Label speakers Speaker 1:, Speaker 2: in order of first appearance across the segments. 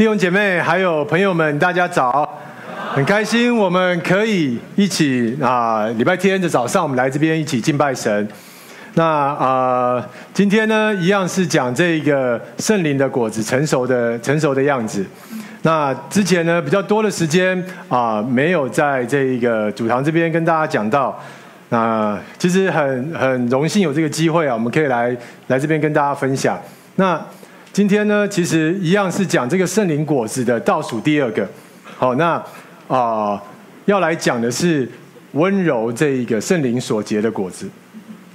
Speaker 1: 弟兄姐妹还有朋友们，大家早！很开心我们可以一起啊，礼拜天的早上我们来这边一起敬拜神。那啊，今天呢一样是讲这个圣灵的果子成熟的成熟的样子。那之前呢比较多的时间啊，没有在这个主堂这边跟大家讲到。那其实很很荣幸有这个机会啊，我们可以来来这边跟大家分享。那今天呢，其实一样是讲这个圣灵果子的倒数第二个。好，那啊、要来讲的是温柔这一个圣灵所结的果子。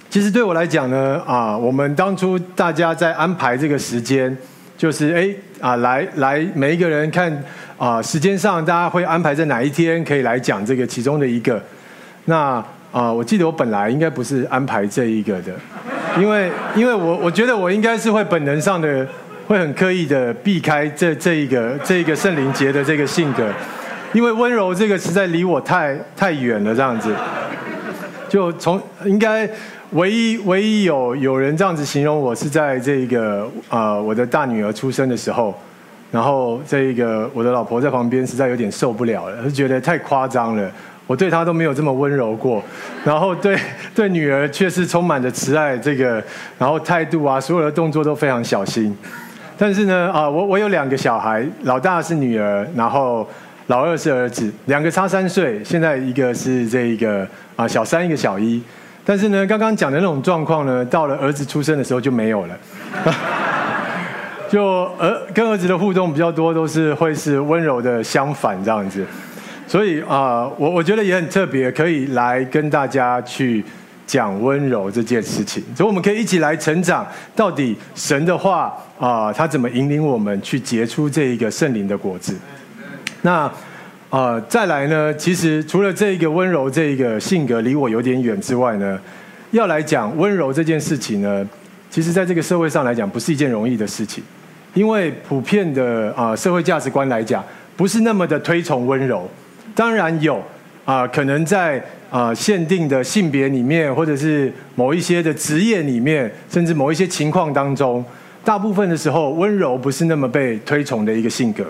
Speaker 1: 其实对我来讲呢，啊、我们当初大家在安排这个时间，就是哎啊、来来每一个人看啊、时间上大家会安排在哪一天可以来讲这个其中的一个。那啊、我记得我本来应该不是安排这一个的，因为因为我我觉得我应该是会本能上的。会很刻意的避开这这一个这一个圣灵节的这个性格，因为温柔这个实在离我太太远了，这样子。就从应该唯一唯一有有人这样子形容我是在这个呃我的大女儿出生的时候，然后这个我的老婆在旁边实在有点受不了了，是觉得太夸张了。我对她都没有这么温柔过，然后对 对女儿却是充满着慈爱，这个然后态度啊，所有的动作都非常小心。但是呢，啊，我我有两个小孩，老大是女儿，然后老二是儿子，两个差三岁。现在一个是这一个啊小三，一个小一。但是呢，刚刚讲的那种状况呢，到了儿子出生的时候就没有了。就儿跟儿子的互动比较多，都是会是温柔的相反这样子。所以啊，我我觉得也很特别，可以来跟大家去。讲温柔这件事情，所以我们可以一起来成长。到底神的话啊，他怎么引领我们去结出这一个圣灵的果子？那啊，再来呢？其实除了这一个温柔这一个性格离我有点远之外呢，要来讲温柔这件事情呢，其实在这个社会上来讲，不是一件容易的事情，因为普遍的啊社会价值观来讲，不是那么的推崇温柔。当然有啊，可能在。啊，限定的性别里面，或者是某一些的职业里面，甚至某一些情况当中，大部分的时候，温柔不是那么被推崇的一个性格。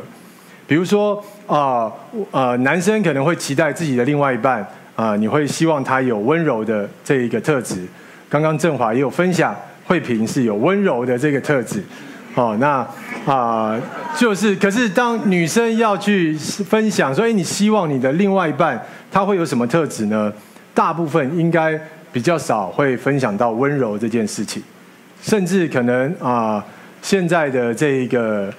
Speaker 1: 比如说，啊，呃，男生可能会期待自己的另外一半，啊，你会希望他有温柔的这一个特质。刚刚振华也有分享，慧萍是有温柔的这个特质。哦，那啊，就是，可是当女生要去分享，所以你希望你的另外一半。他会有什么特质呢？大部分应该比较少会分享到温柔这件事情，甚至可能啊、现在的这一个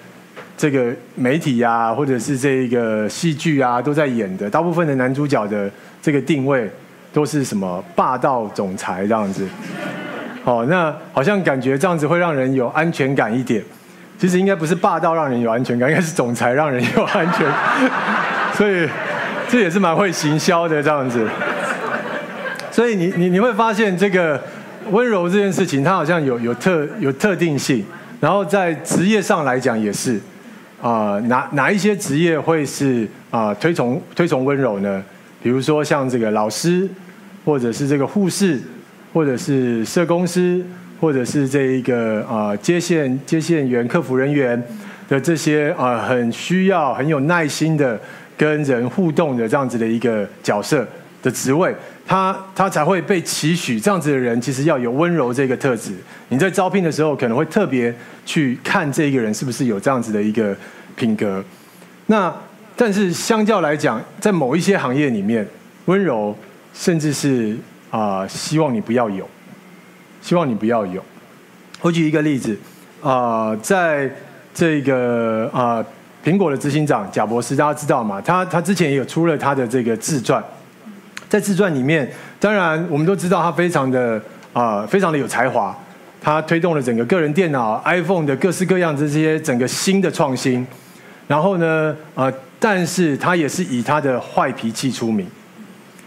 Speaker 1: 这个媒体啊，或者是这一个戏剧啊，都在演的，大部分的男主角的这个定位都是什么霸道总裁这样子。哦，那好像感觉这样子会让人有安全感一点。其实应该不是霸道让人有安全感，应该是总裁让人有安全。所以。这也是蛮会行销的这样子，所以你你你会发现这个温柔这件事情，它好像有有特有特定性，然后在职业上来讲也是，啊、哪哪一些职业会是啊、推崇推崇温柔呢？比如说像这个老师，或者是这个护士，或者是社工师，或者是这一个啊、接线接线员、客服人员的这些啊、很需要很有耐心的。跟人互动的这样子的一个角色的职位，他他才会被期许。这样子的人其实要有温柔这个特质。你在招聘的时候可能会特别去看这一个人是不是有这样子的一个品格。那但是相较来讲，在某一些行业里面，温柔甚至是啊、希望你不要有，希望你不要有。我举一个例子啊、在这个啊。苹果的执行长贾博士，大家知道吗？他他之前也有出了他的这个自传，在自传里面，当然我们都知道他非常的啊、非常的有才华，他推动了整个个人电脑、iPhone 的各式各样的这些整个新的创新。然后呢，啊、但是他也是以他的坏脾气出名。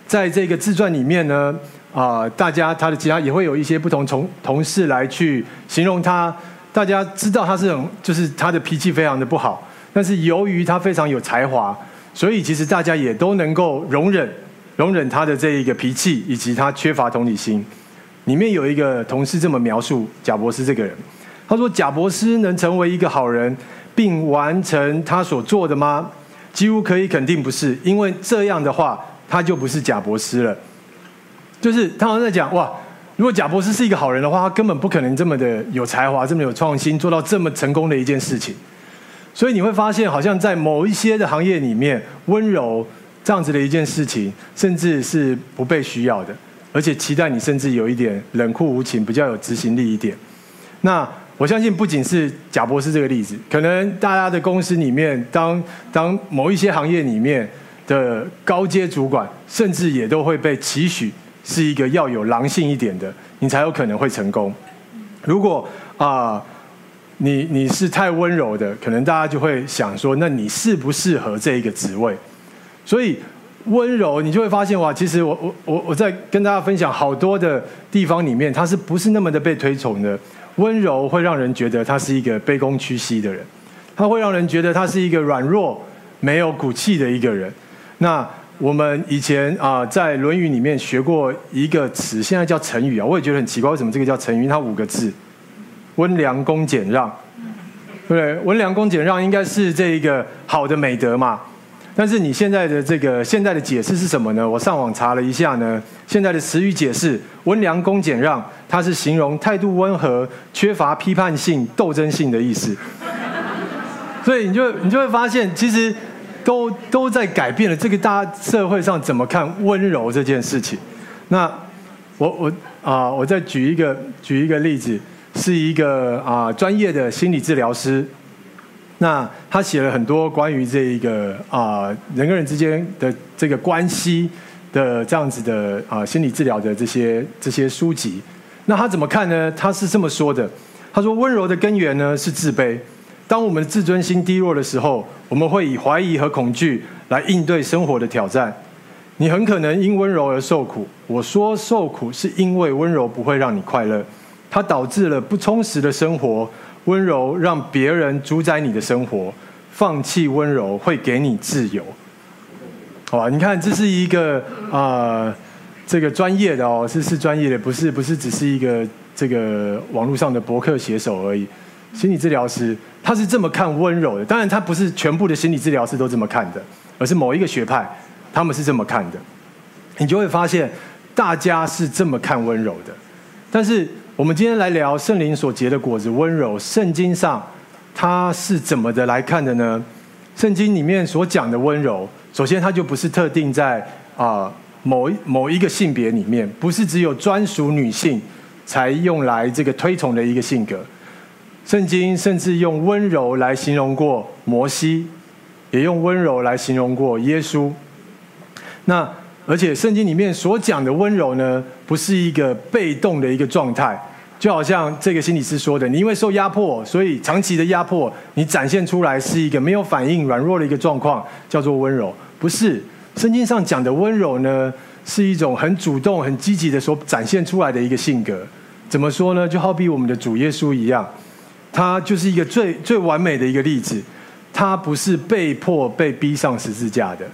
Speaker 1: 在这个自传里面呢，啊、大家他的其他也会有一些不同同同事来去形容他，大家知道他是很就是他的脾气非常的不好。但是由于他非常有才华，所以其实大家也都能够容忍容忍他的这一个脾气，以及他缺乏同理心。里面有一个同事这么描述贾伯斯这个人，他说：“贾伯斯能成为一个好人，并完成他所做的吗？几乎可以肯定不是，因为这样的话，他就不是贾伯斯了。就是他好像在讲哇，如果贾博士是一个好人的话，他根本不可能这么的有才华，这么有创新，做到这么成功的一件事情。所以你会发现，好像在某一些的行业里面，温柔这样子的一件事情，甚至是不被需要的，而且期待你甚至有一点冷酷无情，比较有执行力一点。那我相信，不仅是贾博士这个例子，可能大家的公司里面，当当某一些行业里面的高阶主管，甚至也都会被期许是一个要有狼性一点的，你才有可能会成功。如果啊。你你是太温柔的，可能大家就会想说，那你适不适合这一个职位？所以温柔，你就会发现哇，其实我我我我在跟大家分享好多的地方里面，他是不是那么的被推崇的？温柔会让人觉得他是一个卑躬屈膝的人，他会让人觉得他是一个软弱、没有骨气的一个人。那我们以前啊，在《论语》里面学过一个词，现在叫成语啊，我也觉得很奇怪，为什么这个叫成语？它五个字。温良恭俭让，对不对？温良恭俭让应该是这一个好的美德嘛。但是你现在的这个现在的解释是什么呢？我上网查了一下呢，现在的词语解释“温良恭俭让”，它是形容态度温和、缺乏批判性、斗争性的意思。所以你就你就会发现，其实都都在改变了这个大家社会上怎么看温柔这件事情。那我我啊，我再举一个举一个例子。是一个啊、专业的心理治疗师，那他写了很多关于这一个啊、人跟人之间的这个关系的这样子的啊、心理治疗的这些这些书籍。那他怎么看呢？他是这么说的：他说，温柔的根源呢是自卑。当我们的自尊心低落的时候，我们会以怀疑和恐惧来应对生活的挑战。你很可能因温柔而受苦。我说受苦是因为温柔不会让你快乐。它导致了不充实的生活，温柔让别人主宰你的生活，放弃温柔会给你自由。好吧，你看这是一个啊、这个专业的哦，是是专业的，不是不是只是一个这个网络上的博客写手而已。心理治疗师他是这么看温柔的，当然他不是全部的心理治疗师都这么看的，而是某一个学派他们是这么看的。你就会发现大家是这么看温柔的，但是。我们今天来聊圣灵所结的果子温柔，圣经上它是怎么的来看的呢？圣经里面所讲的温柔，首先它就不是特定在啊某一某一个性别里面，不是只有专属女性才用来这个推崇的一个性格。圣经甚至用温柔来形容过摩西，也用温柔来形容过耶稣。那而且圣经里面所讲的温柔呢，不是一个被动的一个状态，就好像这个心理师说的，你因为受压迫，所以长期的压迫，你展现出来是一个没有反应、软弱的一个状况，叫做温柔。不是，圣经上讲的温柔呢，是一种很主动、很积极的所展现出来的一个性格。怎么说呢？就好比我们的主耶稣一样，他就是一个最最完美的一个例子，他不是被迫被逼上十字架的。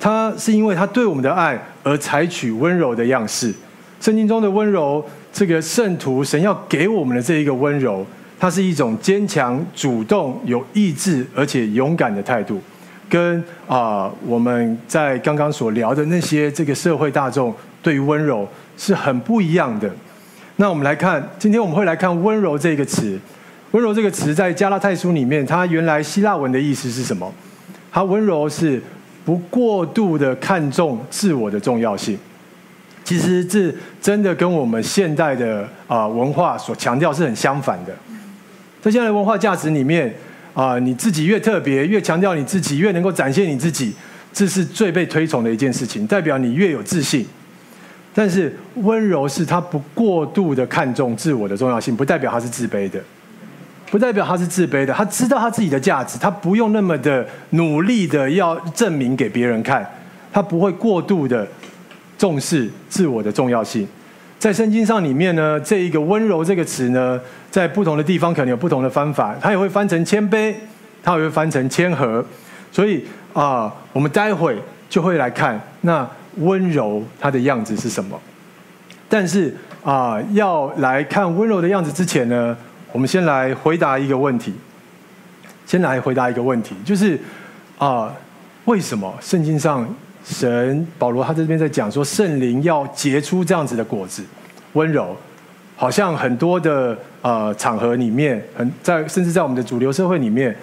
Speaker 1: 他是因为他对我们的爱而采取温柔的样式。圣经中的温柔，这个圣徒神要给我们的这一个温柔，它是一种坚强、主动、有意志而且勇敢的态度，跟啊、我们在刚刚所聊的那些这个社会大众对于温柔是很不一样的。那我们来看，今天我们会来看温柔这个词。温柔这个词在加拉太书里面，它原来希腊文的意思是什么？它温柔是。不过度的看重自我的重要性，其实这真的跟我们现代的啊文化所强调是很相反的。在现在的文化价值里面啊，你自己越特别，越强调你自己，越能够展现你自己，这是最被推崇的一件事情，代表你越有自信。但是温柔是他不过度的看重自我的重要性，不代表他是自卑的。不代表他是自卑的，他知道他自己的价值，他不用那么的努力的要证明给别人看，他不会过度的重视自我的重要性。在圣经上里面呢，这一个温柔这个词呢，在不同的地方可能有不同的翻法，它也会翻成谦卑，它也会翻成谦和。所以啊、我们待会就会来看那温柔它的样子是什么。但是啊、要来看温柔的样子之前呢，我们先来回答一个问题，先来回答一个问题，就是啊、为什么圣经上神保罗他这边在讲说圣灵要结出这样子的果子，温柔，好像很多的呃场合里面，很在甚至在我们的主流社会里面，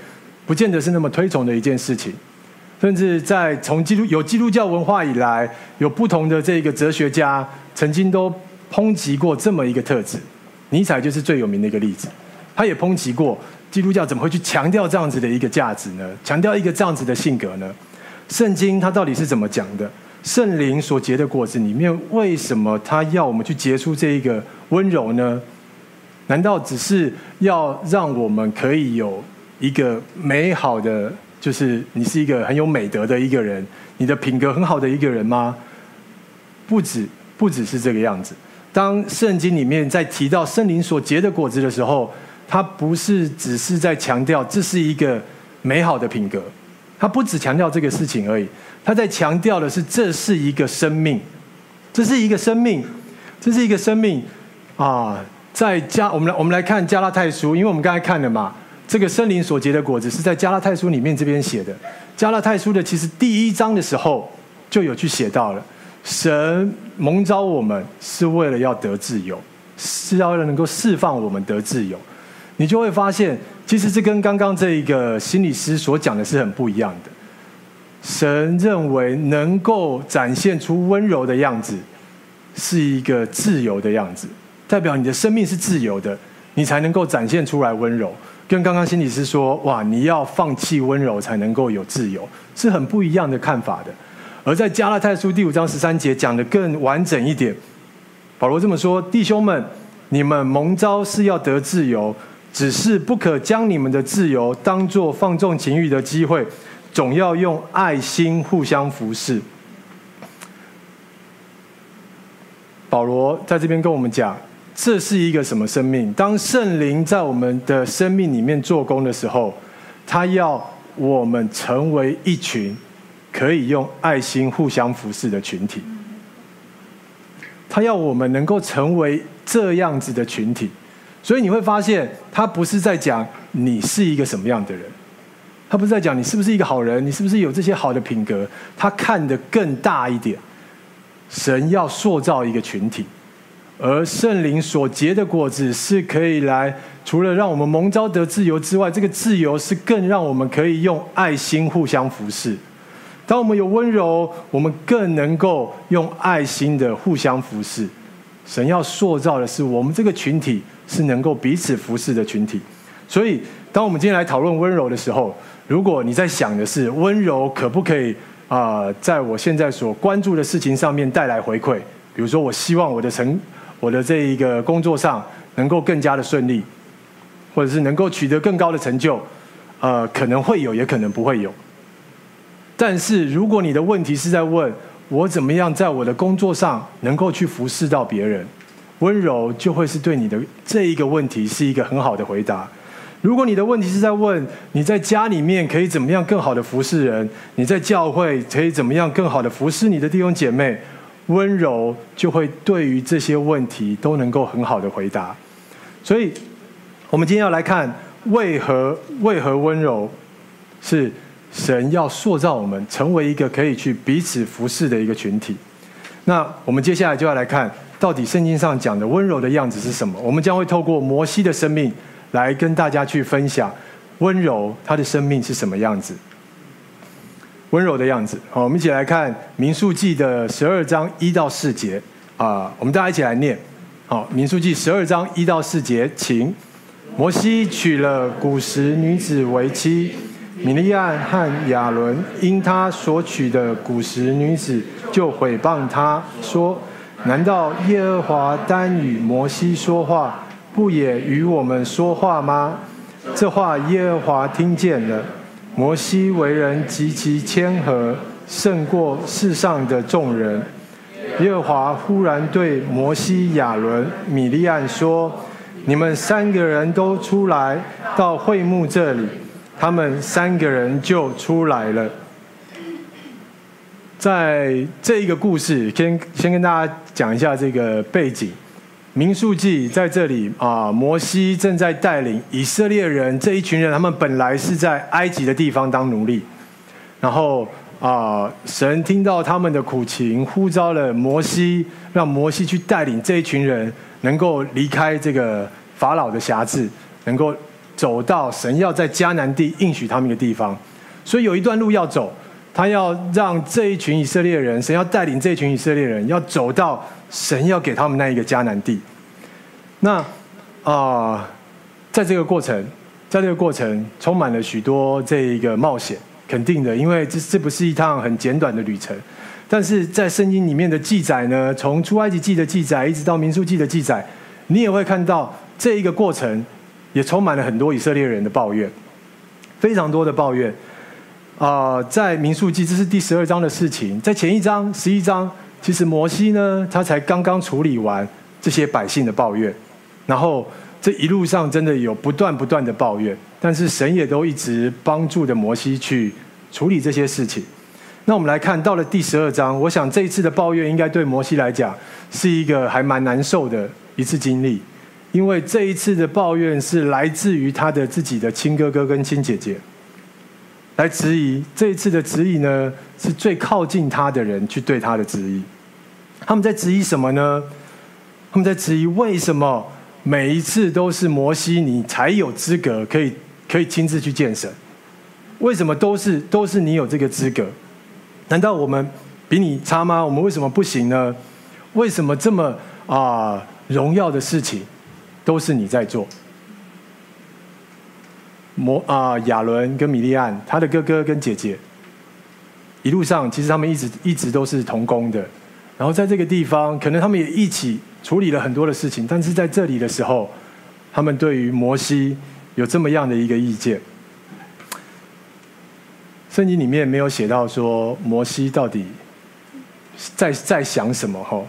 Speaker 1: 不见得是那么推崇的一件事情，甚至在从基督有基督教文化以来，有不同的这个哲学家曾经都抨击过这么一个特质，尼采就是最有名的一个例子，他也抨击过。基督教怎么会去强调这样子的一个价值呢？强调一个这样子的性格呢？圣经它到底是怎么讲的？圣灵所结的果子里面，为什么他要我们去结出这一个温柔呢？难道只是要让我们可以有一个美好的，就是你是一个很有美德的一个人，你的品格很好的一个人吗？不止，不只是这个样子。当圣经里面在提到圣灵所结的果子的时候，它不是只是在强调这是一个美好的品格，他不只强调这个事情而已，他在强调的是这是一个生命，这是一个生命，这是一个生命啊！在加我们来我们来看加拉太书，因为我们刚才看了嘛，这个森林所结的果子是在加拉太书里面这边写的。加拉太书的其实第一章的时候就有去写到了，神蒙召我们是为了要得自由，是要能够释放我们得自由。你就会发现，其实这跟刚刚这一个心理师所讲的是很不一样的。神认为能够展现出温柔的样子，是一个自由的样子，代表你的生命是自由的，你才能够展现出来温柔。跟刚刚心理师说，哇，你要放弃温柔才能够有自由，是很不一样的看法的。而在加拉太书第五章十三节讲得更完整一点，保罗这么说：弟兄们，你们蒙召是要得自由。只是不可将你们的自由当作放纵情欲的机会，总要用爱心互相服侍。保罗在这边跟我们讲，这是一个什么生命？当圣灵在我们的生命里面做工的时候，他要我们成为一群可以用爱心互相服侍的群体。他要我们能够成为这样子的群体。所以你会发现，他不是在讲你是一个什么样的人，他不是在讲你是不是一个好人，你是不是有这些好的品格。他看得更大一点，神要塑造一个群体，而圣灵所结的果子是可以来，除了让我们蒙召得自由之外，这个自由是更让我们可以用爱心互相服侍。当我们有温柔，我们更能够用爱心的互相服侍。神要塑造的是我们这个群体。是能够彼此服侍的群体，所以当我们今天来讨论温柔的时候，如果你在想的是温柔可不可以啊、在我现在所关注的事情上面带来回馈，比如说我希望我的成我的这一个工作上能够更加的顺利，或者是能够取得更高的成就，呃，可能会有，也可能不会有。但是如果你的问题是在问我怎么样在我的工作上能够去服侍到别人。温柔就会是对你的这一个问题是一个很好的回答。如果你的问题是在问你在家里面可以怎么样更好的服侍人，你在教会可以怎么样更好的服侍你的弟兄姐妹，温柔就会对于这些问题都能够很好的回答。所以，我们今天要来看为何为何温柔是神要塑造我们成为一个可以去彼此服侍的一个群体。那我们接下来就要来看。到底圣经上讲的温柔的样子是什么？我们将会透过摩西的生命来跟大家去分享温柔他的生命是什么样子。温柔的样子，好，我们一起来看民数记的十二章一到四节啊，我们大家一起来念。好，民数记十二章一到四节，请。摩西娶了古时女子为妻，米利暗和亚伦因他所娶的古时女子就毁谤他说。难道耶和华单与摩西说话，不也与我们说话吗？这话耶和华听见了。摩西为人极其谦和，胜过世上的众人。耶和华忽然对摩西、亚伦、米利暗说：“你们三个人都出来到会幕这里。”他们三个人就出来了。在这一个故事，先先跟大家讲一下这个背景。民数记在这里啊，摩西正在带领以色列人这一群人，他们本来是在埃及的地方当奴隶，然后啊，神听到他们的苦情，呼召了摩西，让摩西去带领这一群人，能够离开这个法老的辖制，能够走到神要在迦南地应许他们的地方，所以有一段路要走，他要让这一群以色列人，神要带领这一群以色列人，要走到。神要给他们那一个迦南地，那啊、在这个过程，在这个过程充满了许多这一个冒险，肯定的，因为这这不是一趟很简短的旅程。但是在圣经里面的记载呢，从出埃及记的记载一直到民数记的记载，你也会看到这一个过程也充满了很多以色列人的抱怨，非常多的抱怨。啊、在民数记这是第十二章的事情，在前一章十一章。其实摩西呢，他才刚刚处理完这些百姓的抱怨，然后这一路上真的有不断不断的抱怨，但是神也都一直帮助着摩西去处理这些事情。那我们来看到了第十二章，我想这一次的抱怨应该对摩西来讲是一个还蛮难受的一次经历，因为这一次的抱怨是来自于他的自己的亲哥哥跟亲姐姐。来质疑这一次的质疑呢，是最靠近他的人去对他的质疑。他们在质疑什么呢？他们在质疑为什么每一次都是摩西你才有资格可以可以亲自去见神？为什么都是都是你有这个资格？难道我们比你差吗？我们为什么不行呢？为什么这么啊荣耀的事情都是你在做？摩啊，亚伦跟米利暗，他的哥哥跟姐姐，一路上其实他们一直一直都是同工的。然后在这个地方，可能他们也一起处理了很多的事情。但是在这里的时候，他们对于摩西有这么样的一个意见。圣经里面没有写到说摩西到底在在想什么哈。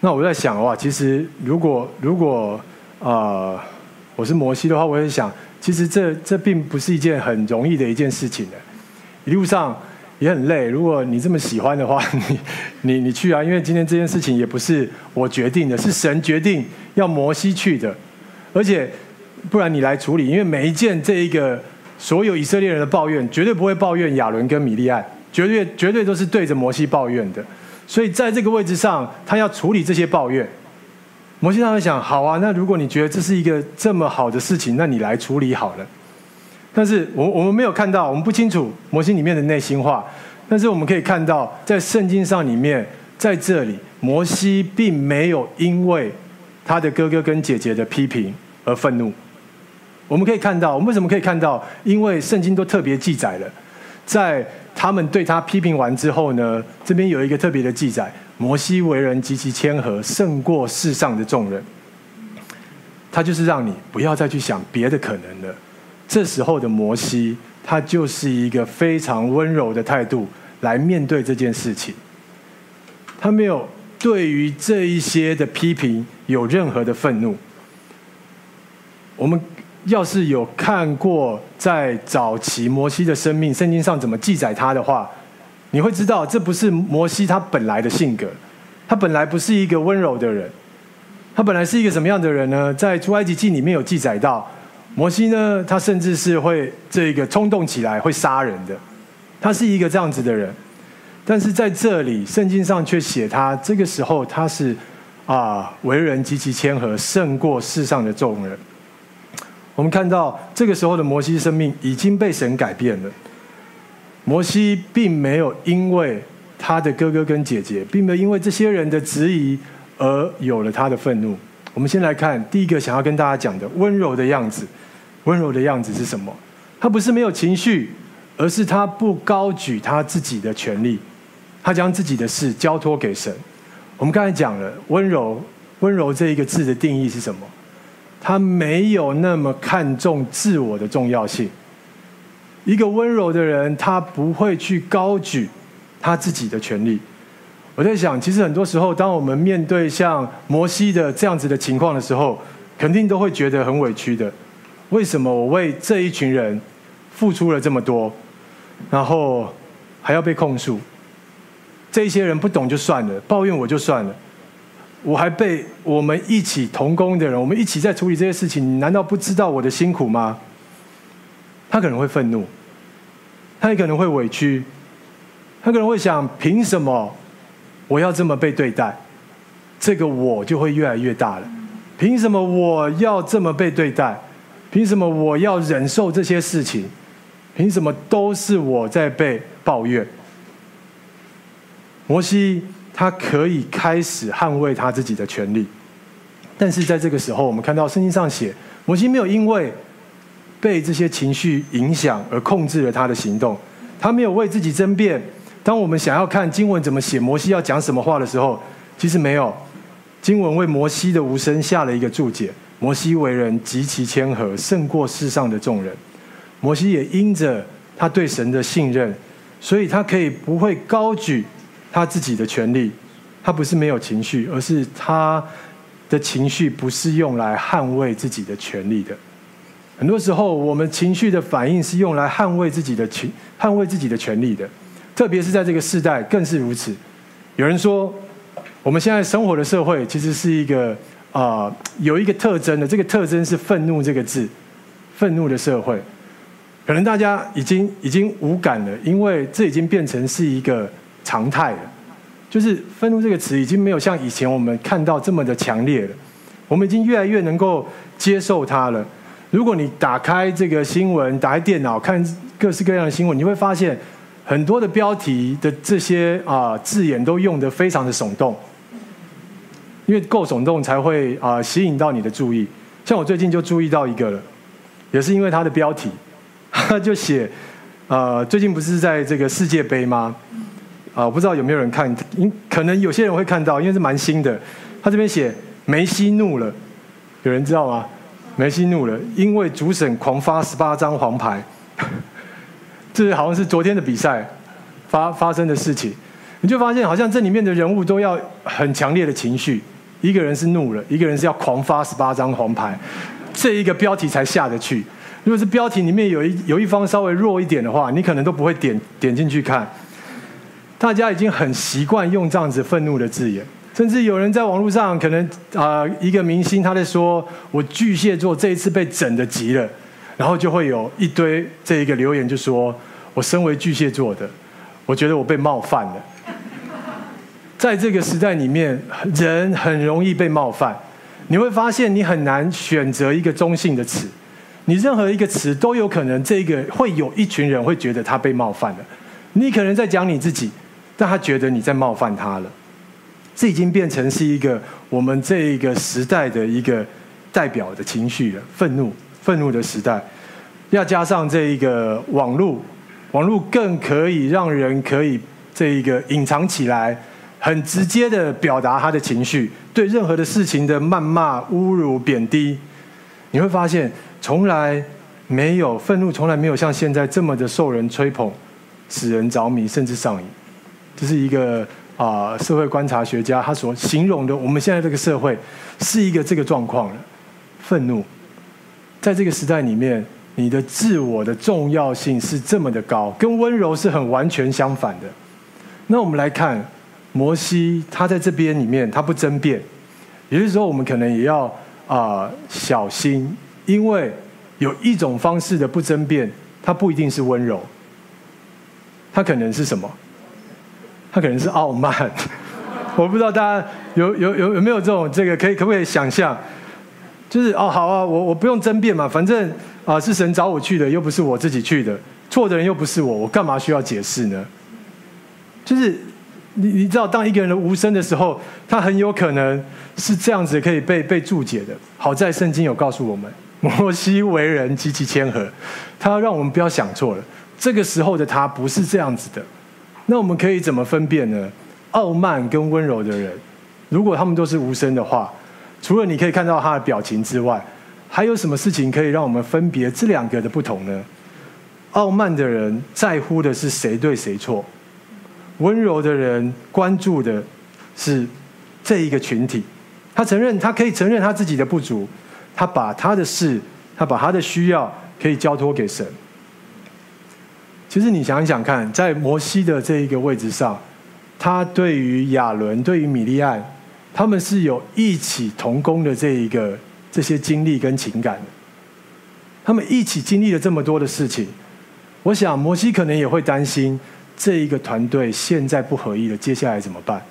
Speaker 1: 那我在想哇，其实如果如果啊、我是摩西的话，我也想。其实这这并不是一件很容易的一件事情的，一路上也很累。如果你这么喜欢的话，你你你去啊！因为今天这件事情也不是我决定的，是神决定要摩西去的。而且不然你来处理，因为每一件这一个所有以色列人的抱怨，绝对不会抱怨亚伦跟米利暗，绝对绝对都是对着摩西抱怨的。所以在这个位置上，他要处理这些抱怨。摩西他会想：好啊，那如果你觉得这是一个这么好的事情，那你来处理好了。但是我我们没有看到，我们不清楚摩西里面的内心话。但是我们可以看到，在圣经上里面，在这里，摩西并没有因为他的哥哥跟姐姐的批评而愤怒。我们可以看到，我们为什么可以看到？因为圣经都特别记载了，在他们对他批评完之后呢，这边有一个特别的记载。摩西为人极其谦和，胜过世上的众人。他就是让你不要再去想别的可能了。这时候的摩西，他就是一个非常温柔的态度来面对这件事情。他没有对于这一些的批评有任何的愤怒。我们要是有看过在早期摩西的生命，圣经上怎么记载他的话。你会知道，这不是摩西他本来的性格，他本来不是一个温柔的人，他本来是一个什么样的人呢？在出埃及记里面有记载到，摩西呢，他甚至是会这个冲动起来会杀人的，他是一个这样子的人，但是在这里圣经上却写他这个时候他是啊为人极其谦和，胜过世上的众人。我们看到这个时候的摩西生命已经被神改变了。摩西并没有因为他的哥哥跟姐姐，并没有因为这些人的质疑而有了他的愤怒。我们先来看第一个想要跟大家讲的温柔的样子。温柔的样子是什么？他不是没有情绪，而是他不高举他自己的权利，他将自己的事交托给神。我们刚才讲了温柔，温柔这一个字的定义是什么？他没有那么看重自我的重要性。一个温柔的人，他不会去高举他自己的权利。我在想，其实很多时候，当我们面对像摩西的这样子的情况的时候，肯定都会觉得很委屈的。为什么我为这一群人付出了这么多，然后还要被控诉？这些人不懂就算了，抱怨我就算了，我还被我们一起同工的人，我们一起在处理这些事情，你难道不知道我的辛苦吗？他可能会愤怒，他也可能会委屈，他可能会想：凭什么我要这么被对待？这个我就会越来越大了。凭什么我要这么被对待？凭什么我要忍受这些事情？凭什么都是我在被抱怨？摩西。他可以开始捍卫他自己的权利，但是在这个时候，我们看到圣经上写，摩西没有因为被这些情绪影响而控制了他的行动，他没有为自己争辩。当我们想要看经文怎么写，摩西要讲什么话的时候，其实没有。经文为摩西的无声下了一个注解：摩西为人极其谦和，胜过世上的众人。摩西也因着他对神的信任，所以他可以不会高举。他自己的权利，他不是没有情绪，而是他的情绪不是用来捍卫自己的权利的。很多时候，我们情绪的反应是用来捍卫自己的权、捍卫自己的权利的，特别是在这个世代更是如此。有人说，我们现在生活的社会其实是一个啊、有一个特征的，这个特征是“愤怒”这个字，愤怒的社会。可能大家已经已经无感了，因为这已经变成是一个。常态了，就是愤怒这个词已经没有像以前我们看到这么的强烈了。我们已经越来越能够接受它了。如果你打开这个新闻，打开电脑看各式各样的新闻，你会发现很多的标题的这些啊、字眼都用得非常的耸动，因为够耸动才会啊、吸引到你的注意。像我最近就注意到一个了，也是因为它的标题，他 就写呃最近不是在这个世界杯吗？啊，我不知道有没有人看，可能有些人会看到，因为是蛮新的。他这边写梅西怒了，有人知道吗？梅西怒了，因为主审狂发十八张黄牌，这好像是昨天的比赛发发生的事情。你就发现，好像这里面的人物都要很强烈的情绪，一个人是怒了，一个人是要狂发十八张黄牌，这一个标题才下得去。如果是标题里面有一有一方稍微弱一点的话，你可能都不会点点进去看。大家已经很习惯用这样子愤怒的字眼，甚至有人在网络上可能啊、一个明星他在说：“我巨蟹座这一次被整的急了。”然后就会有一堆这一个留言就说：“我身为巨蟹座的，我觉得我被冒犯了。” 在这个时代里面，人很容易被冒犯。你会发现，你很难选择一个中性的词，你任何一个词都有可能，这个会有一群人会觉得他被冒犯了。你可能在讲你自己。但他觉得你在冒犯他了，这已经变成是一个我们这一个时代的一个代表的情绪了，愤怒，愤怒的时代，要加上这一个网络，网络更可以让人可以这一个隐藏起来，很直接的表达他的情绪，对任何的事情的谩骂、侮辱、贬低，你会发现从来没有愤怒，从来没有像现在这么的受人吹捧，使人着迷，甚至上瘾。这是一个啊、社会观察学家他所形容的，我们现在这个社会是一个这个状况了。愤怒，在这个时代里面，你的自我的重要性是这么的高，跟温柔是很完全相反的。那我们来看摩西，他在这边里面，他不争辩，有些时候我们可能也要啊、小心，因为有一种方式的不争辩，它不一定是温柔，它可能是什么？他可能是傲慢，我不知道大家有有有有没有这种这个可以可不可以想象？就是哦好啊，我我不用争辩嘛，反正啊、是神找我去的，又不是我自己去的，错的人又不是我，我干嘛需要解释呢？就是你你知道，当一个人的无声的时候，他很有可能是这样子可以被被注解的。好在圣经有告诉我们，摩西为人极其谦和，他让我们不要想错了，这个时候的他不是这样子的。那我们可以怎么分辨呢？傲慢跟温柔的人，如果他们都是无声的话，除了你可以看到他的表情之外，还有什么事情可以让我们分别这两个的不同呢？傲慢的人在乎的是谁对谁错，温柔的人关注的是这一个群体。他承认，他可以承认他自己的不足，他把他的事，他把他的需要可以交托给神。其实你想一想看，在摩西的这一个位置上，他对于亚伦、对于米利暗，他们是有一起同工的这一个这些经历跟情感。他们一起经历了这么多的事情，我想摩西可能也会担心这一个团队现在不合一了，接下来怎么办？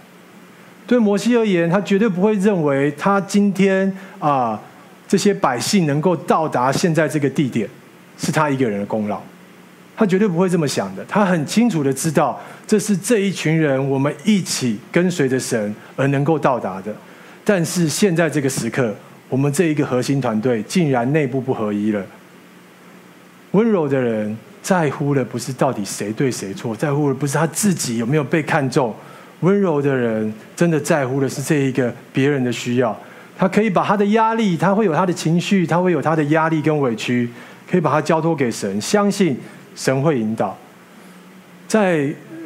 Speaker 1: 对摩西而言，他绝对不会认为他今天啊这些百姓能够到达现在这个地点是他一个人的功劳。他绝对不会这么想的，他很清楚的知道，这是这一群人我们一起跟随着神而能够到达的。但是现在这个时刻，我们这一个核心团队竟然内部不合一了。温柔的人在乎的不是到底谁对谁错，在乎的不是他自己有没有被看中。温柔的人真的在乎的是这一个别人的需要。他可以把他的压力，他会有他的情绪，他会有他的压力跟委屈，可以把他交托给神，相信。神会引导，在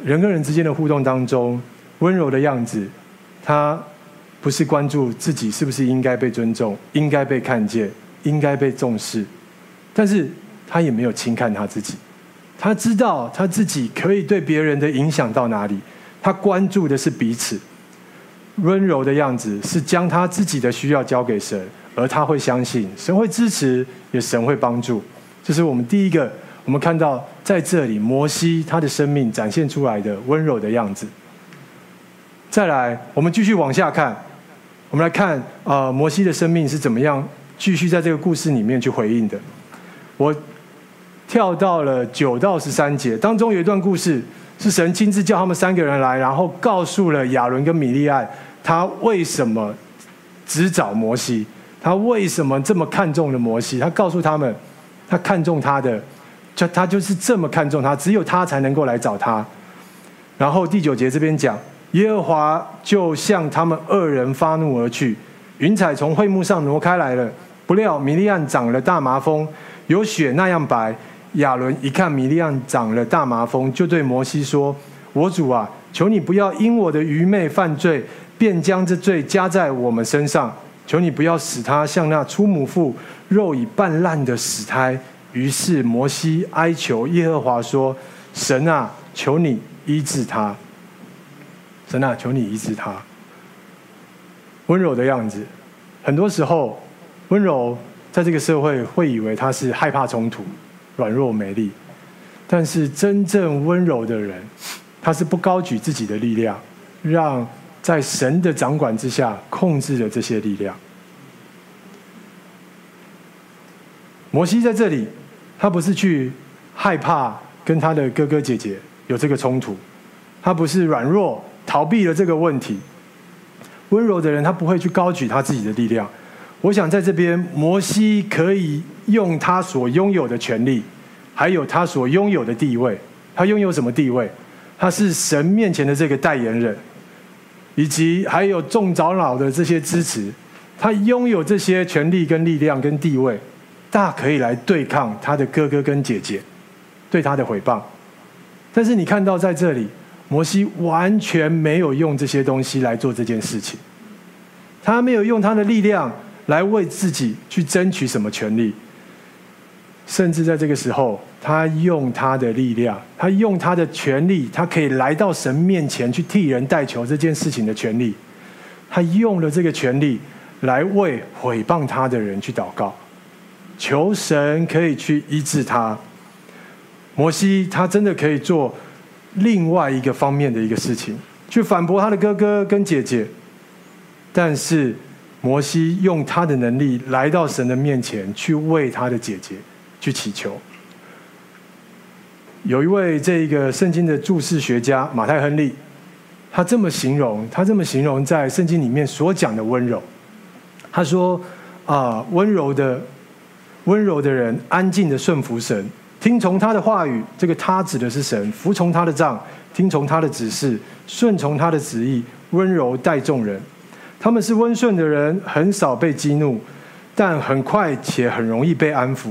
Speaker 1: 人跟人之间的互动当中，温柔的样子，他不是关注自己是不是应该被尊重、应该被看见、应该被重视，但是他也没有轻看他自己，他知道他自己可以对别人的影响到哪里，他关注的是彼此。温柔的样子是将他自己的需要交给神，而他会相信神会支持，也神会帮助。这是我们第一个。我们看到在这里，摩西他的生命展现出来的温柔的样子。再来，我们继续往下看，我们来看啊、呃，摩西的生命是怎么样继续在这个故事里面去回应的。我跳到了九到十三节当中，有一段故事是神亲自叫他们三个人来，然后告诉了亚伦跟米利暗，他为什么只找摩西，他为什么这么看重了摩西，他告诉他们，他看重他的。就他就是这么看重他，只有他才能够来找他。然后第九节这边讲，耶和华就向他们二人发怒而去，云彩从会幕上挪开来了。不料米利暗长了大麻风，有雪那样白。亚伦一看米利暗长了大麻风，就对摩西说：“我主啊，求你不要因我的愚昧犯罪，便将这罪加在我们身上。求你不要使他像那出母腹肉已半烂的死胎。”于是摩西哀求耶和华说：“神啊，求你医治他。神啊，求你医治他。”温柔的样子，很多时候温柔在这个社会会以为他是害怕冲突、软弱没力，但是真正温柔的人，他是不高举自己的力量，让在神的掌管之下控制了这些力量。摩西在这里。他不是去害怕跟他的哥哥姐姐有这个冲突，他不是软弱逃避了这个问题。温柔的人，他不会去高举他自己的力量。我想在这边，摩西可以用他所拥有的权利，还有他所拥有的地位。他拥有什么地位？他是神面前的这个代言人，以及还有众长老的这些支持。他拥有这些权利跟力量跟地位。大可以来对抗他的哥哥跟姐姐对他的毁谤，但是你看到在这里，摩西完全没有用这些东西来做这件事情，他没有用他的力量来为自己去争取什么权利，甚至在这个时候，他用他的力量，他用他的权利，他可以来到神面前去替人代求这件事情的权利，他用了这个权利来为毁谤他的人去祷告。求神可以去医治他。摩西他真的可以做另外一个方面的一个事情，去反驳他的哥哥跟姐姐。但是摩西用他的能力来到神的面前，去为他的姐姐去祈求。有一位这个圣经的注释学家马太亨利，他这么形容，他这么形容在圣经里面所讲的温柔。他说：“啊，温柔的。”温柔的人，安静的顺服神，听从他的话语。这个他指的是神，服从他的杖，听从他的指示，顺从他的旨意，温柔待众人。他们是温顺的人，很少被激怒，但很快且很容易被安抚。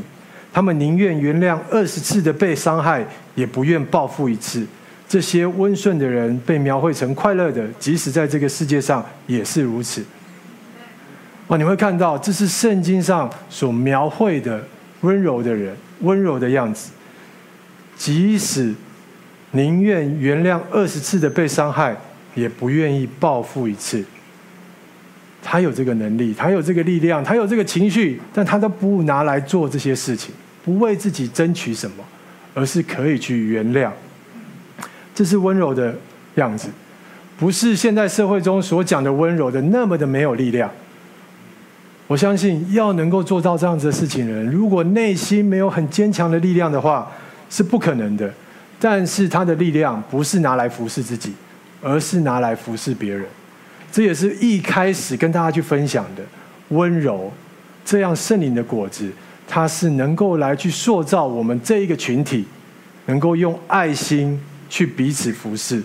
Speaker 1: 他们宁愿原谅二十次的被伤害，也不愿报复一次。这些温顺的人被描绘成快乐的，即使在这个世界上也是如此。哦，你会看到这是圣经上所描绘的温柔的人，温柔的样子。即使宁愿原谅二十次的被伤害，也不愿意报复一次。他有这个能力，他有这个力量，他有这个情绪，但他都不拿来做这些事情，不为自己争取什么，而是可以去原谅。这是温柔的样子，不是现在社会中所讲的温柔的那么的没有力量。我相信要能够做到这样子的事情人，如果内心没有很坚强的力量的话，是不可能的。但是他的力量不是拿来服侍自己，而是拿来服侍别人。这也是一开始跟大家去分享的温柔，这样圣灵的果子，它是能够来去塑造我们这一个群体，能够用爱心去彼此服侍。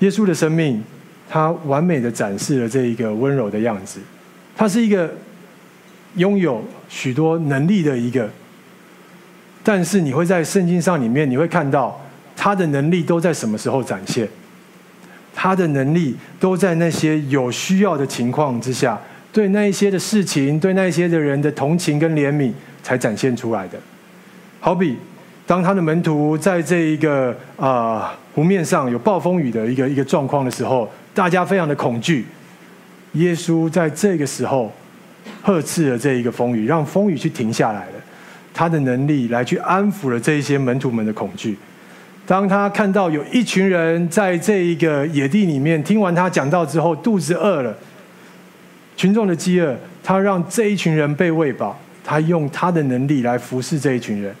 Speaker 1: 耶稣的生命，他完美的展示了这一个温柔的样子。他是一个拥有许多能力的一个，但是你会在圣经上里面，你会看到他的能力都在什么时候展现？他的能力都在那些有需要的情况之下，对那一些的事情，对那一些的人的同情跟怜悯才展现出来的。好比当他的门徒在这一个啊、湖面上有暴风雨的一个一个状况的时候，大家非常的恐惧。耶稣在这个时候呵斥了这一个风雨，让风雨去停下来了。他的能力来去安抚了这一些门徒们的恐惧。当他看到有一群人在这一个野地里面听完他讲道之后，肚子饿了，群众的饥饿，他让这一群人被喂饱。他用他的能力来服侍这一群人。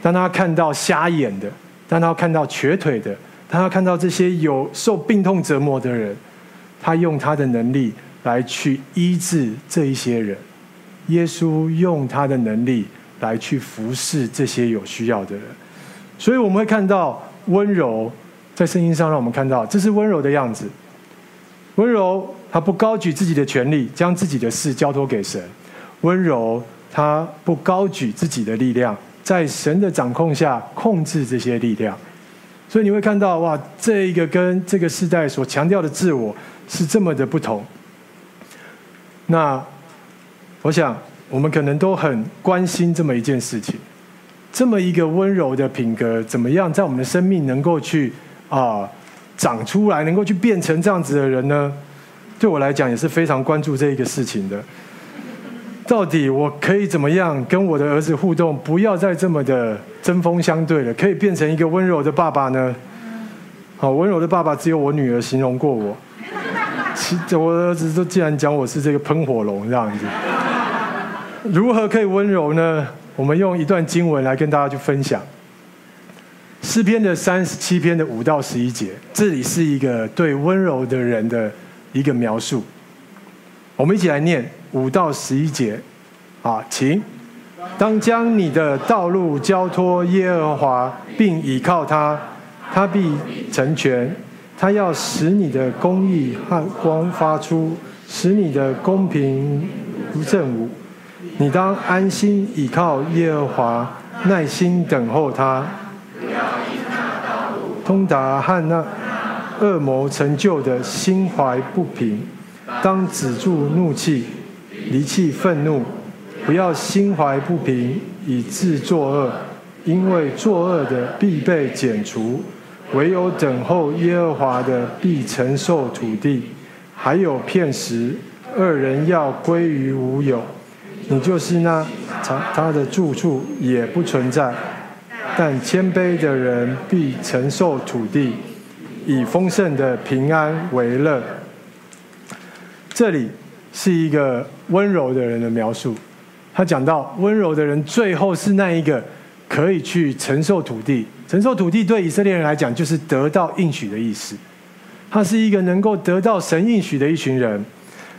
Speaker 1: 当他看到瞎眼的，当他看到瘸腿的，当他看到这些有受病痛折磨的人，他用他的能力。来去医治这一些人，耶稣用他的能力来去服侍这些有需要的人，所以我们会看到温柔在圣经上，让我们看到这是温柔的样子。温柔，他不高举自己的权力，将自己的事交托给神；温柔，他不高举自己的力量，在神的掌控下控制这些力量。所以你会看到，哇，这一个跟这个时代所强调的自我是这么的不同。那，我想我们可能都很关心这么一件事情，这么一个温柔的品格，怎么样在我们的生命能够去啊、长出来，能够去变成这样子的人呢？对我来讲也是非常关注这一个事情的。到底我可以怎么样跟我的儿子互动，不要再这么的针锋相对了，可以变成一个温柔的爸爸呢？好，温柔的爸爸只有我女儿形容过我。我儿子都竟然讲我是这个喷火龙这样子，如何可以温柔呢？我们用一段经文来跟大家去分享。诗篇的三十七篇的五到十一节，这里是一个对温柔的人的一个描述。我们一起来念五到十一节，啊，请。当将你的道路交托耶和华，并倚靠他，他必成全。他要使你的公义和光发出，使你的公平如正午。你当安心倚靠耶和华，耐心等候他。通达和那恶魔成就的心怀不平，当止住怒气，离弃愤怒，不要心怀不平以致作恶，因为作恶的必被剪除。唯有等候耶和华的，必承受土地；还有片时，二人要归于无有。你就是那他他的住处也不存在，但谦卑的人必承受土地，以丰盛的平安为乐。这里是一个温柔的人的描述，他讲到温柔的人最后是那一个可以去承受土地。承受土地对以色列人来讲，就是得到应许的意思。他是一个能够得到神应许的一群人。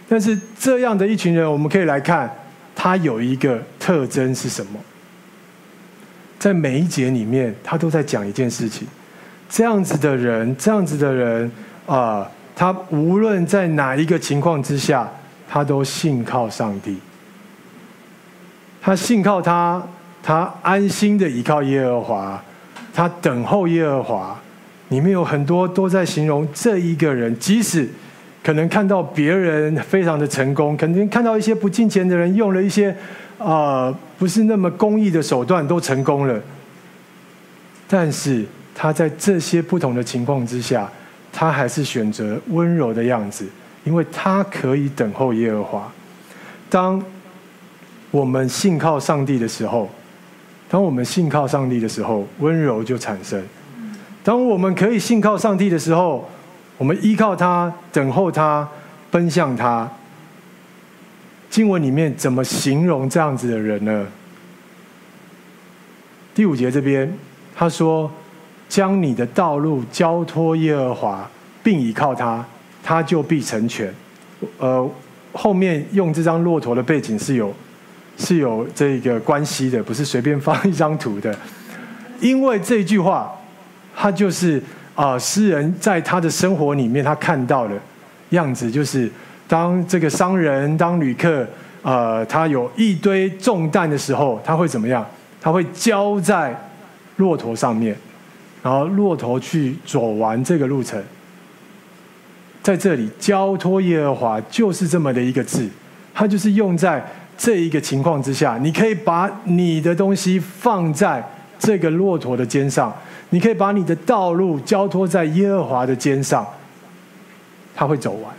Speaker 1: 但是这样的一群人，我们可以来看，他有一个特征是什么？在每一节里面，他都在讲一件事情。这样子的人，这样子的人啊、他无论在哪一个情况之下，他都信靠上帝。他信靠他，他安心的依靠耶和华。他等候耶和华，里面有很多都在形容这一个人，即使可能看到别人非常的成功，可能看到一些不敬虔的人用了一些啊、呃、不是那么公益的手段都成功了，但是他在这些不同的情况之下，他还是选择温柔的样子，因为他可以等候耶和华。当我们信靠上帝的时候，当我们信靠上帝的时候，温柔就产生。当我们可以信靠上帝的时候，我们依靠他，等候他，奔向他。经文里面怎么形容这样子的人呢？第五节这边他说：“将你的道路交托耶和华，并倚靠他，他就必成全。”呃，后面用这张骆驼的背景是有是有这个关系的，不是随便放一张图的。因为这句话，他就是啊，诗人在他的生活里面他看到的样子，就是当这个商人、当旅客，呃，他有一堆重担的时候，他会怎么样？他会交在骆驼上面，然后骆驼去走完这个路程。在这里，交托耶和华就是这么的一个字，它就是用在这一个情况之下。你可以把你的东西放在这个骆驼的肩上，你可以把你的道路交托在耶和华的肩上，他会走完，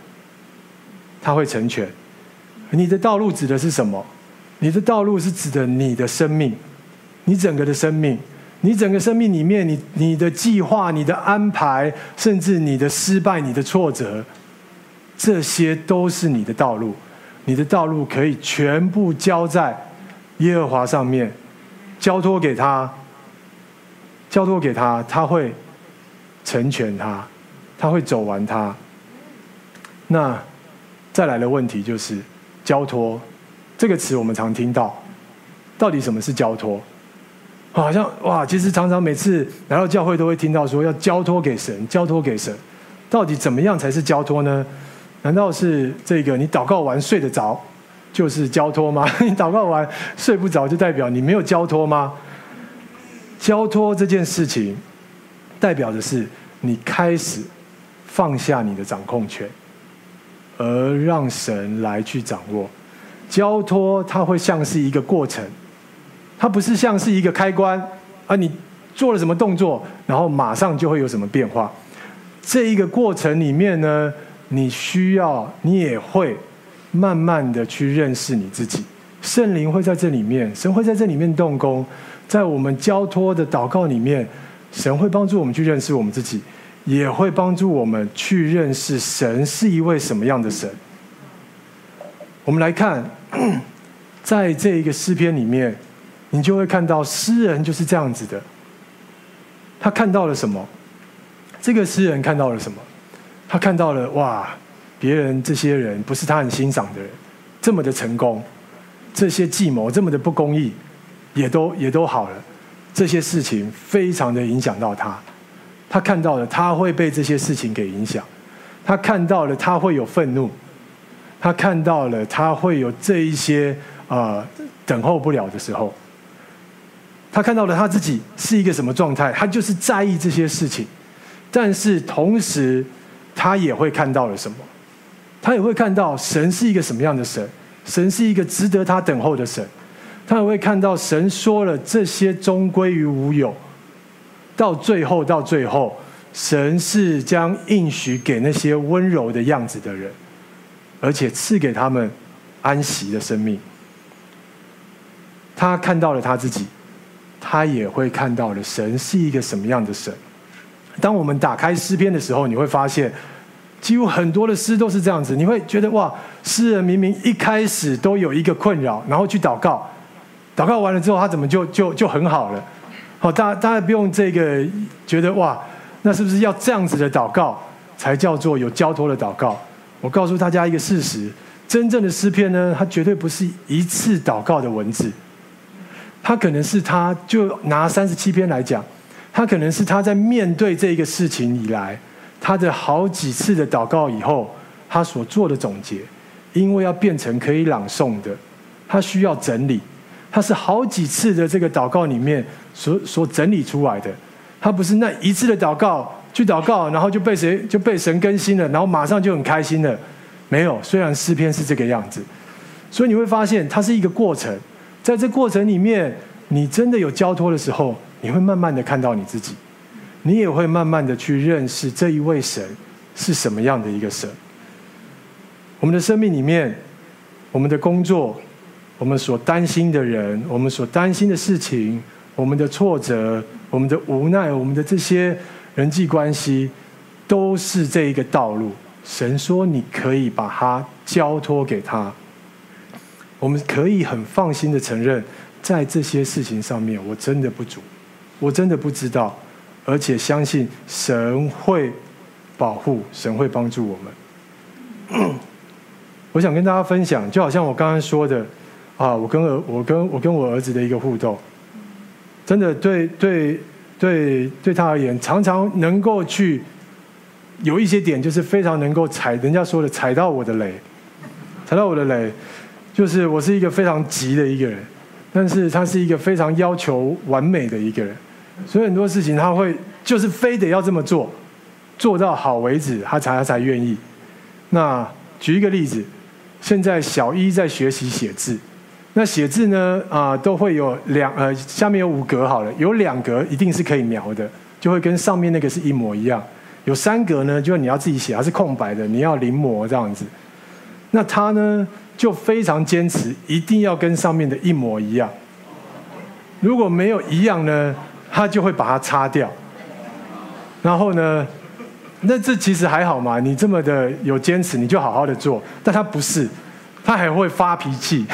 Speaker 1: 他会成全。你的道路指的是什么？你的道路是指的你的生命。你整个的生命，你整个生命里面，你你的计划、你的安排，甚至你的失败、你的挫折，这些都是你的道路。你的道路可以全部交在耶和华上面，交托给他，交托给他，他会成全他，他会走完他。那再来的问题就是交托这个词，我们常听到，到底什么是交托？好像哇，其实常常每次来到教会都会听到说要交托给神，交托给神，到底怎么样才是交托呢？难道是这个你祷告完睡得着就是交托吗？你祷告完睡不着就代表你没有交托吗？交托这件事情代表的是你开始放下你的掌控权，而让神来去掌握。交托它会像是一个过程。它不是像是一个开关啊，你做了什么动作，然后马上就会有什么变化。这一个过程里面呢，你需要，你也会慢慢的去认识你自己。圣灵会在这里面，神会在这里面动工，在我们交托的祷告里面，神会帮助我们去认识我们自己，也会帮助我们去认识神是一位什么样的神。我们来看，在这一个诗篇里面。你就会看到诗人就是这样子的，他看到了什么？这个诗人看到了什么？他看到了哇，别人这些人不是他很欣赏的人，这么的成功，这些计谋这么的不公义，也都也都好了，这些事情非常的影响到他。他看到了他会被这些事情给影响，他看到了他会有愤怒，他看到了他会有这一些啊、呃、等候不了的时候。他看到了他自己是一个什么状态，他就是在意这些事情，但是同时，他也会看到了什么？他也会看到神是一个什么样的神？神是一个值得他等候的神。他也会看到神说了这些终归于无有，到最后，到最后，神是将应许给那些温柔的样子的人，而且赐给他们安息的生命。他看到了他自己。他也会看到了神是一个什么样的神。当我们打开诗篇的时候，你会发现，几乎很多的诗都是这样子。你会觉得哇，诗人明明一开始都有一个困扰，然后去祷告，祷告完了之后，他怎么就就就很好了？好，大家大家不用这个觉得哇，那是不是要这样子的祷告才叫做有交托的祷告？我告诉大家一个事实：真正的诗篇呢，它绝对不是一次祷告的文字。他可能是他，就拿三十七篇来讲，他可能是他在面对这个事情以来，他的好几次的祷告以后，他所做的总结，因为要变成可以朗诵的，他需要整理，他是好几次的这个祷告里面所所整理出来的，他不是那一次的祷告去祷告，然后就被谁就被神更新了，然后马上就很开心了，没有，虽然诗篇是这个样子，所以你会发现它是一个过程。在这过程里面，你真的有交托的时候，你会慢慢的看到你自己，你也会慢慢的去认识这一位神是什么样的一个神。我们的生命里面，我们的工作，我们所担心的人，我们所担心的事情，我们的挫折，我们的无奈，我们的这些人际关系，都是这一个道路。神说，你可以把它交托给他。我们可以很放心的承认，在这些事情上面，我真的不足，我真的不知道，而且相信神会保护，神会帮助我们。我想跟大家分享，就好像我刚刚说的，啊，我跟儿，我跟我跟我儿子的一个互动，真的对对对对他而言，常常能够去有一些点，就是非常能够踩人家说的踩到我的雷，踩到我的雷。就是我是一个非常急的一个人，但是他是一个非常要求完美的一个人，所以很多事情他会就是非得要这么做，做到好为止，他才他才愿意。那举一个例子，现在小一在学习写字，那写字呢啊、都会有两呃下面有五格好了，有两格一定是可以描的，就会跟上面那个是一模一样。有三格呢，就是你要自己写，它是空白的，你要临摹这样子。那他呢？就非常坚持，一定要跟上面的一模一样。如果没有一样呢，他就会把它擦掉。然后呢，那这其实还好嘛，你这么的有坚持，你就好好的做。但他不是，他还会发脾气。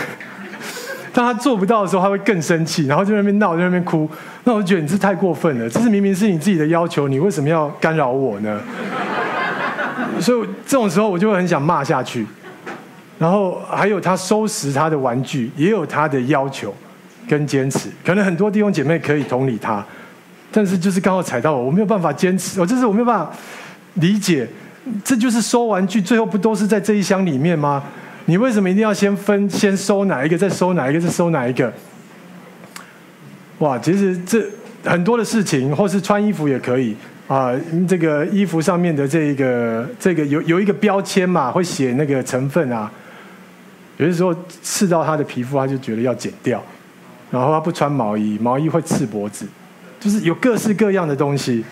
Speaker 1: 当他做不到的时候，他会更生气，然后在那边闹，在那边哭。那我觉得你这太过分了，这是明明是你自己的要求，你为什么要干扰我呢？所以这种时候，我就会很想骂下去。然后还有他收拾他的玩具，也有他的要求跟坚持。可能很多弟兄姐妹可以同理他，但是就是刚好踩到我，我没有办法坚持。我就是我没有办法理解，这就是收玩具，最后不都是在这一箱里面吗？你为什么一定要先分，先收哪一个，再收哪一个，再收哪一个？哇，其实这很多的事情，或是穿衣服也可以啊。这个衣服上面的这一个这个有有一个标签嘛，会写那个成分啊。有的时候刺到他的皮肤，他就觉得要剪掉，然后他不穿毛衣，毛衣会刺脖子，就是有各式各样的东西，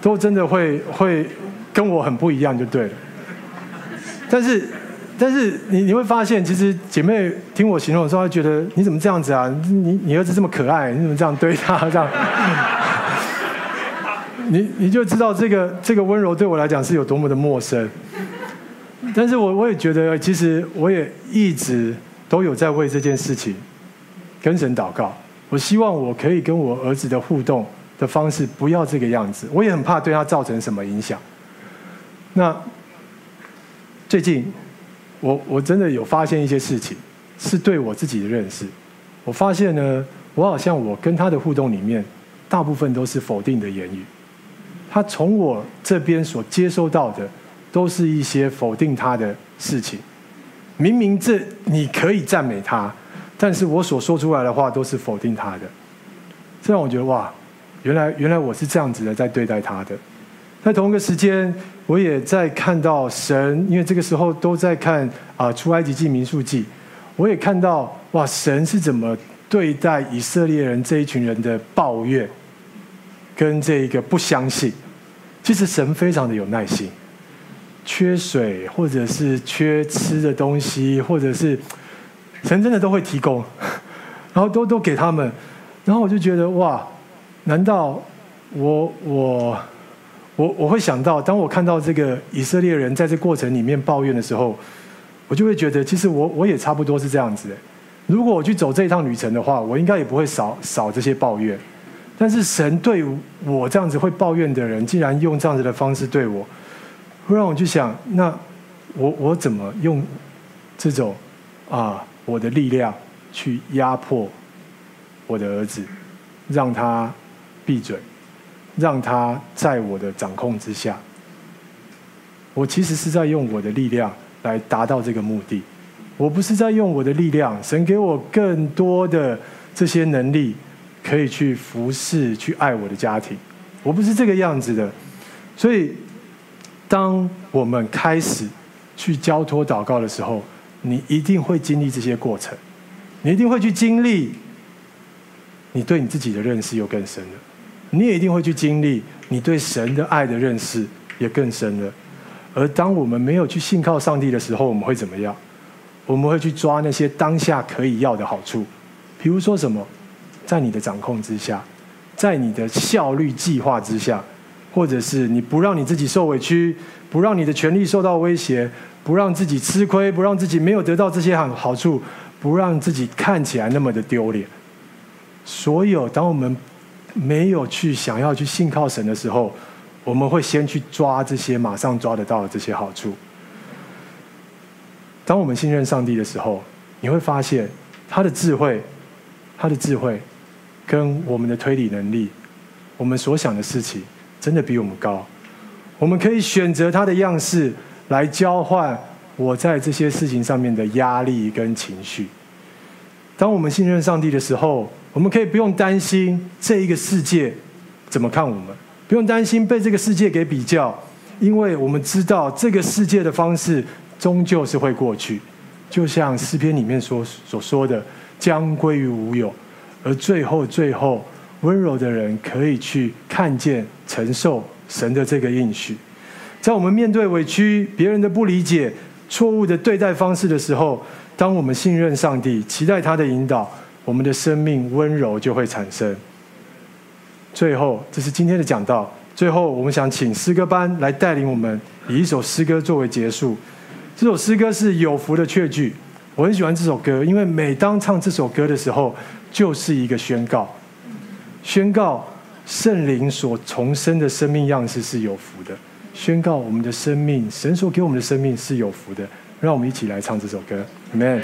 Speaker 1: 都真的会会跟我很不一样，就对了。但是但是你你会发现，其实姐妹听我形容的时候，她觉得你怎么这样子啊？你你儿子这么可爱，你怎么这样对他这样？你你就知道这个这个温柔对我来讲是有多么的陌生。但是我我也觉得，其实我也一直都有在为这件事情跟神祷告。我希望我可以跟我儿子的互动的方式不要这个样子。我也很怕对他造成什么影响。那最近我我真的有发现一些事情，是对我自己的认识。我发现呢，我好像我跟他的互动里面，大部分都是否定的言语。他从我这边所接收到的。都是一些否定他的事情，明明这你可以赞美他，但是我所说出来的话都是否定他的，这让我觉得哇，原来原来我是这样子的在对待他的。在同一个时间，我也在看到神，因为这个时候都在看啊出埃及记、民数记，我也看到哇，神是怎么对待以色列人这一群人的抱怨，跟这一个不相信。其实神非常的有耐心。缺水，或者是缺吃的东西，或者是神真的都会提供，然后都都给他们，然后我就觉得哇，难道我我我我会想到，当我看到这个以色列人在这过程里面抱怨的时候，我就会觉得，其实我我也差不多是这样子。如果我去走这一趟旅程的话，我应该也不会少少这些抱怨。但是神对我这样子会抱怨的人，竟然用这样子的方式对我。会让我去想，那我我怎么用这种啊我的力量去压迫我的儿子，让他闭嘴，让他在我的掌控之下。我其实是在用我的力量来达到这个目的，我不是在用我的力量。神给我更多的这些能力，可以去服侍、去爱我的家庭。我不是这个样子的，所以。当我们开始去交托祷告的时候，你一定会经历这些过程，你一定会去经历，你对你自己的认识又更深了，你也一定会去经历，你对神的爱的认识也更深了，而当我们没有去信靠上帝的时候，我们会怎么样？我们会去抓那些当下可以要的好处，比如说什么，在你的掌控之下，在你的效率计划之下，或者是你不让你自己受委屈，不让你的权利受到威胁，不让自己吃亏，不让自己没有得到这些好好处，不让自己看起来那么的丢脸。所有当我们没有去想要去信靠神的时候，我们会先去抓这些马上抓得到的这些好处。当我们信任上帝的时候，你会发现他的智慧，他的智慧，跟我们的推理能力，我们所想的事情，真的比我们高。我们可以选择他的样式来交换我在这些事情上面的压力跟情绪。当我们信任上帝的时候，我们可以不用担心这一个世界怎么看我们，不用担心被这个世界给比较，因为我们知道这个世界的方式终究是会过去，就像诗篇里面所所说的，将归于无有，而最后最后，温柔的人可以去看见、承受神的这个应许。在我们面对委屈、别人的不理解、错误的对待方式的时候，当我们信任上帝、期待他的引导，我们的生命温柔就会产生。最后，这是今天的讲道。最后，我们想请诗歌班来带领我们，以一首诗歌作为结束。这首诗歌是有福的确句，我很喜欢这首歌，因为每当唱这首歌的时候，就是一个宣告，宣告圣灵所重生的生命样式是有福的，宣告我们的生命，神所给我们的生命是有福的。让我们一起来唱这首歌，Amen。